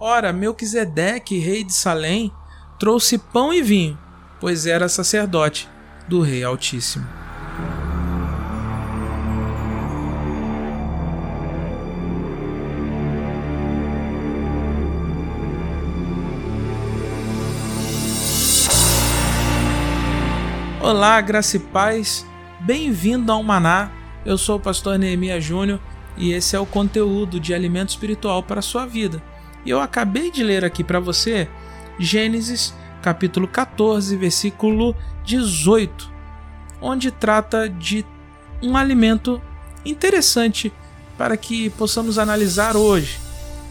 Ora, Melquisedeque, rei de Salém, trouxe pão e vinho, pois era sacerdote do Rei Altíssimo. Olá, graça e paz, bem-vindo ao Maná. Eu sou o pastor Neemias Júnior e esse é o conteúdo de alimento espiritual para a sua vida. Eu acabei de ler aqui para você Gênesis capítulo 14, versículo 18, onde trata de um alimento interessante para que possamos analisar hoje.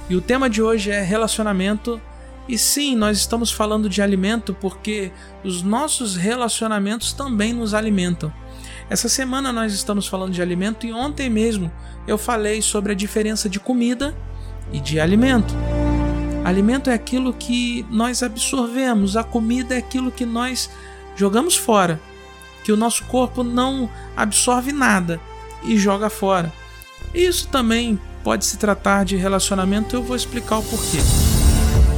E o tema de hoje é relacionamento e sim, nós estamos falando de alimento porque os nossos relacionamentos também nos alimentam. Essa semana nós estamos falando de alimento e ontem mesmo eu falei sobre a diferença de comida e de alimento. Alimento é aquilo que nós absorvemos, a comida é aquilo que nós jogamos fora, que o nosso corpo não absorve nada e joga fora. Isso também pode se tratar de relacionamento, eu vou explicar o porquê.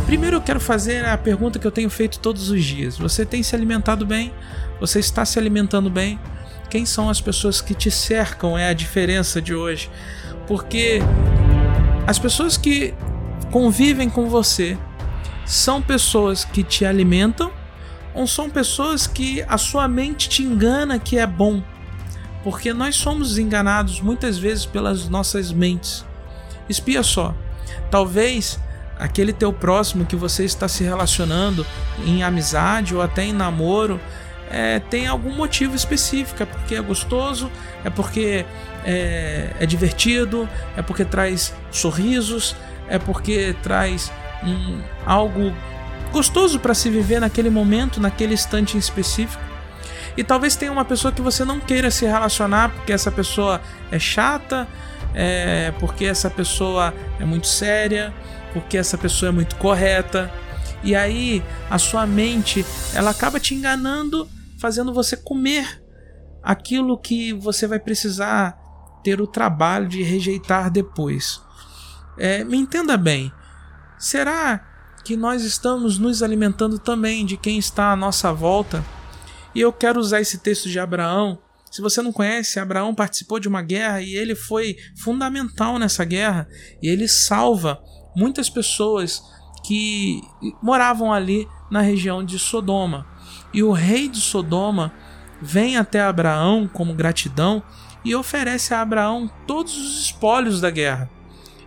Primeiro eu quero fazer a pergunta que eu tenho feito todos os dias. Você tem se alimentado bem? Você está se alimentando bem? Quem são as pessoas que te cercam é a diferença de hoje. Porque as pessoas que convivem com você são pessoas que te alimentam ou são pessoas que a sua mente te engana que é bom? Porque nós somos enganados muitas vezes pelas nossas mentes. Espia só. Talvez aquele teu próximo que você está se relacionando em amizade ou até em namoro é, tem algum motivo específico, é porque é gostoso, é porque é, é divertido, é porque traz sorrisos, é porque traz um, algo gostoso para se viver naquele momento, naquele instante em específico. E talvez tenha uma pessoa que você não queira se relacionar porque essa pessoa é chata, é, porque essa pessoa é muito séria, porque essa pessoa é muito correta. E aí a sua mente ela acaba te enganando, fazendo você comer aquilo que você vai precisar ter o trabalho de rejeitar depois. É, me entenda bem. Será que nós estamos nos alimentando também de quem está à nossa volta? E eu quero usar esse texto de Abraão. Se você não conhece, Abraão participou de uma guerra e ele foi fundamental nessa guerra. E ele salva muitas pessoas que moravam ali na região de Sodoma. E o rei de Sodoma vem até Abraão como gratidão e oferece a Abraão todos os espólios da guerra.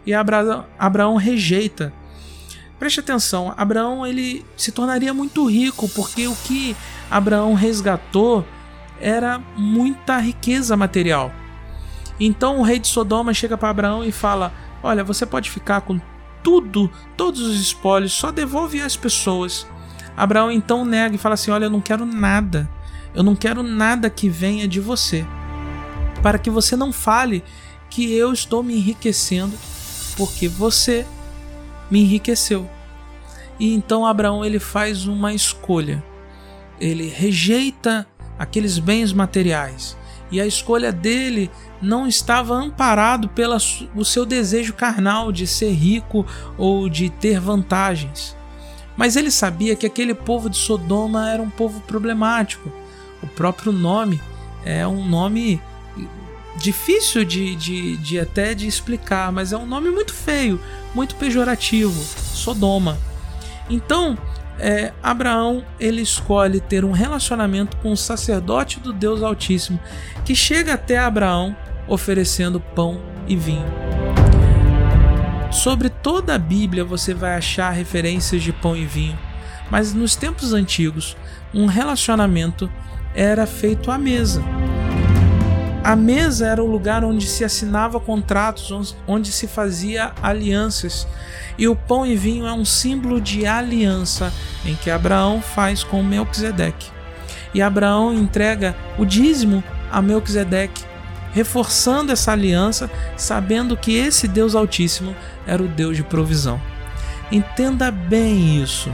E Abraão, rejeita. Preste atenção, Abraão ele se tornaria muito rico porque o que Abraão resgatou era muita riqueza material. Então o rei de Sodoma chega para Abraão e fala: Olha, você pode ficar com tudo, todos os espólios, só devolve às pessoas. Abraão então nega e fala assim: Olha, eu não quero nada, eu não quero nada que venha de você, para que você não fale que eu estou me enriquecendo, porque você me enriqueceu. E então Abraão ele faz uma escolha. Ele rejeita aqueles bens materiais e a escolha dele não estava amparado pelo seu desejo carnal de ser rico ou de ter vantagens. Mas ele sabia que aquele povo de Sodoma era um povo problemático. O próprio nome é um nome difícil de, de, de até de explicar, mas é um nome muito feio, muito pejorativo, Sodoma. Então, é, Abraão ele escolhe ter um relacionamento com o sacerdote do Deus Altíssimo, que chega até Abraão oferecendo pão e vinho. Sobre toda a Bíblia você vai achar referências de pão e vinho, mas nos tempos antigos, um relacionamento era feito à mesa. A mesa era o lugar onde se assinava contratos, onde se fazia alianças. E o pão e vinho é um símbolo de aliança em que Abraão faz com Melquisedeque. E Abraão entrega o dízimo a Melquisedeque, reforçando essa aliança, sabendo que esse Deus Altíssimo era o Deus de provisão. Entenda bem isso.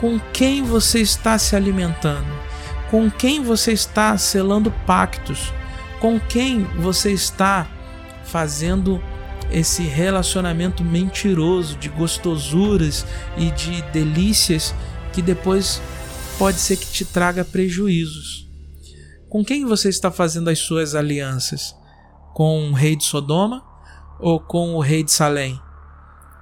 Com quem você está se alimentando? Com quem você está selando pactos? Com quem você está fazendo esse relacionamento mentiroso de gostosuras e de delícias que depois pode ser que te traga prejuízos. Com quem você está fazendo as suas alianças? Com o rei de Sodoma ou com o rei de Salém?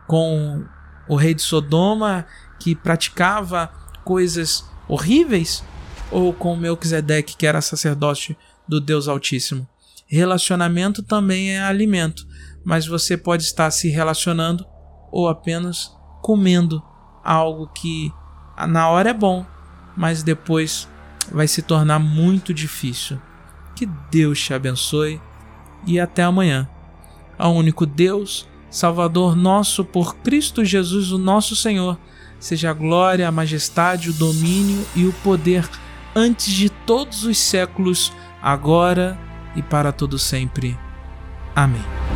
Com o rei de Sodoma que praticava coisas horríveis ou com Melquisedeque que era sacerdote do Deus Altíssimo? Relacionamento também é alimento, mas você pode estar se relacionando ou apenas comendo algo que na hora é bom, mas depois vai se tornar muito difícil. Que Deus te abençoe e até amanhã. Ao único Deus, Salvador nosso por Cristo Jesus, o nosso Senhor, seja a glória, a majestade, o domínio e o poder antes de todos os séculos, agora e para todo sempre. Amém.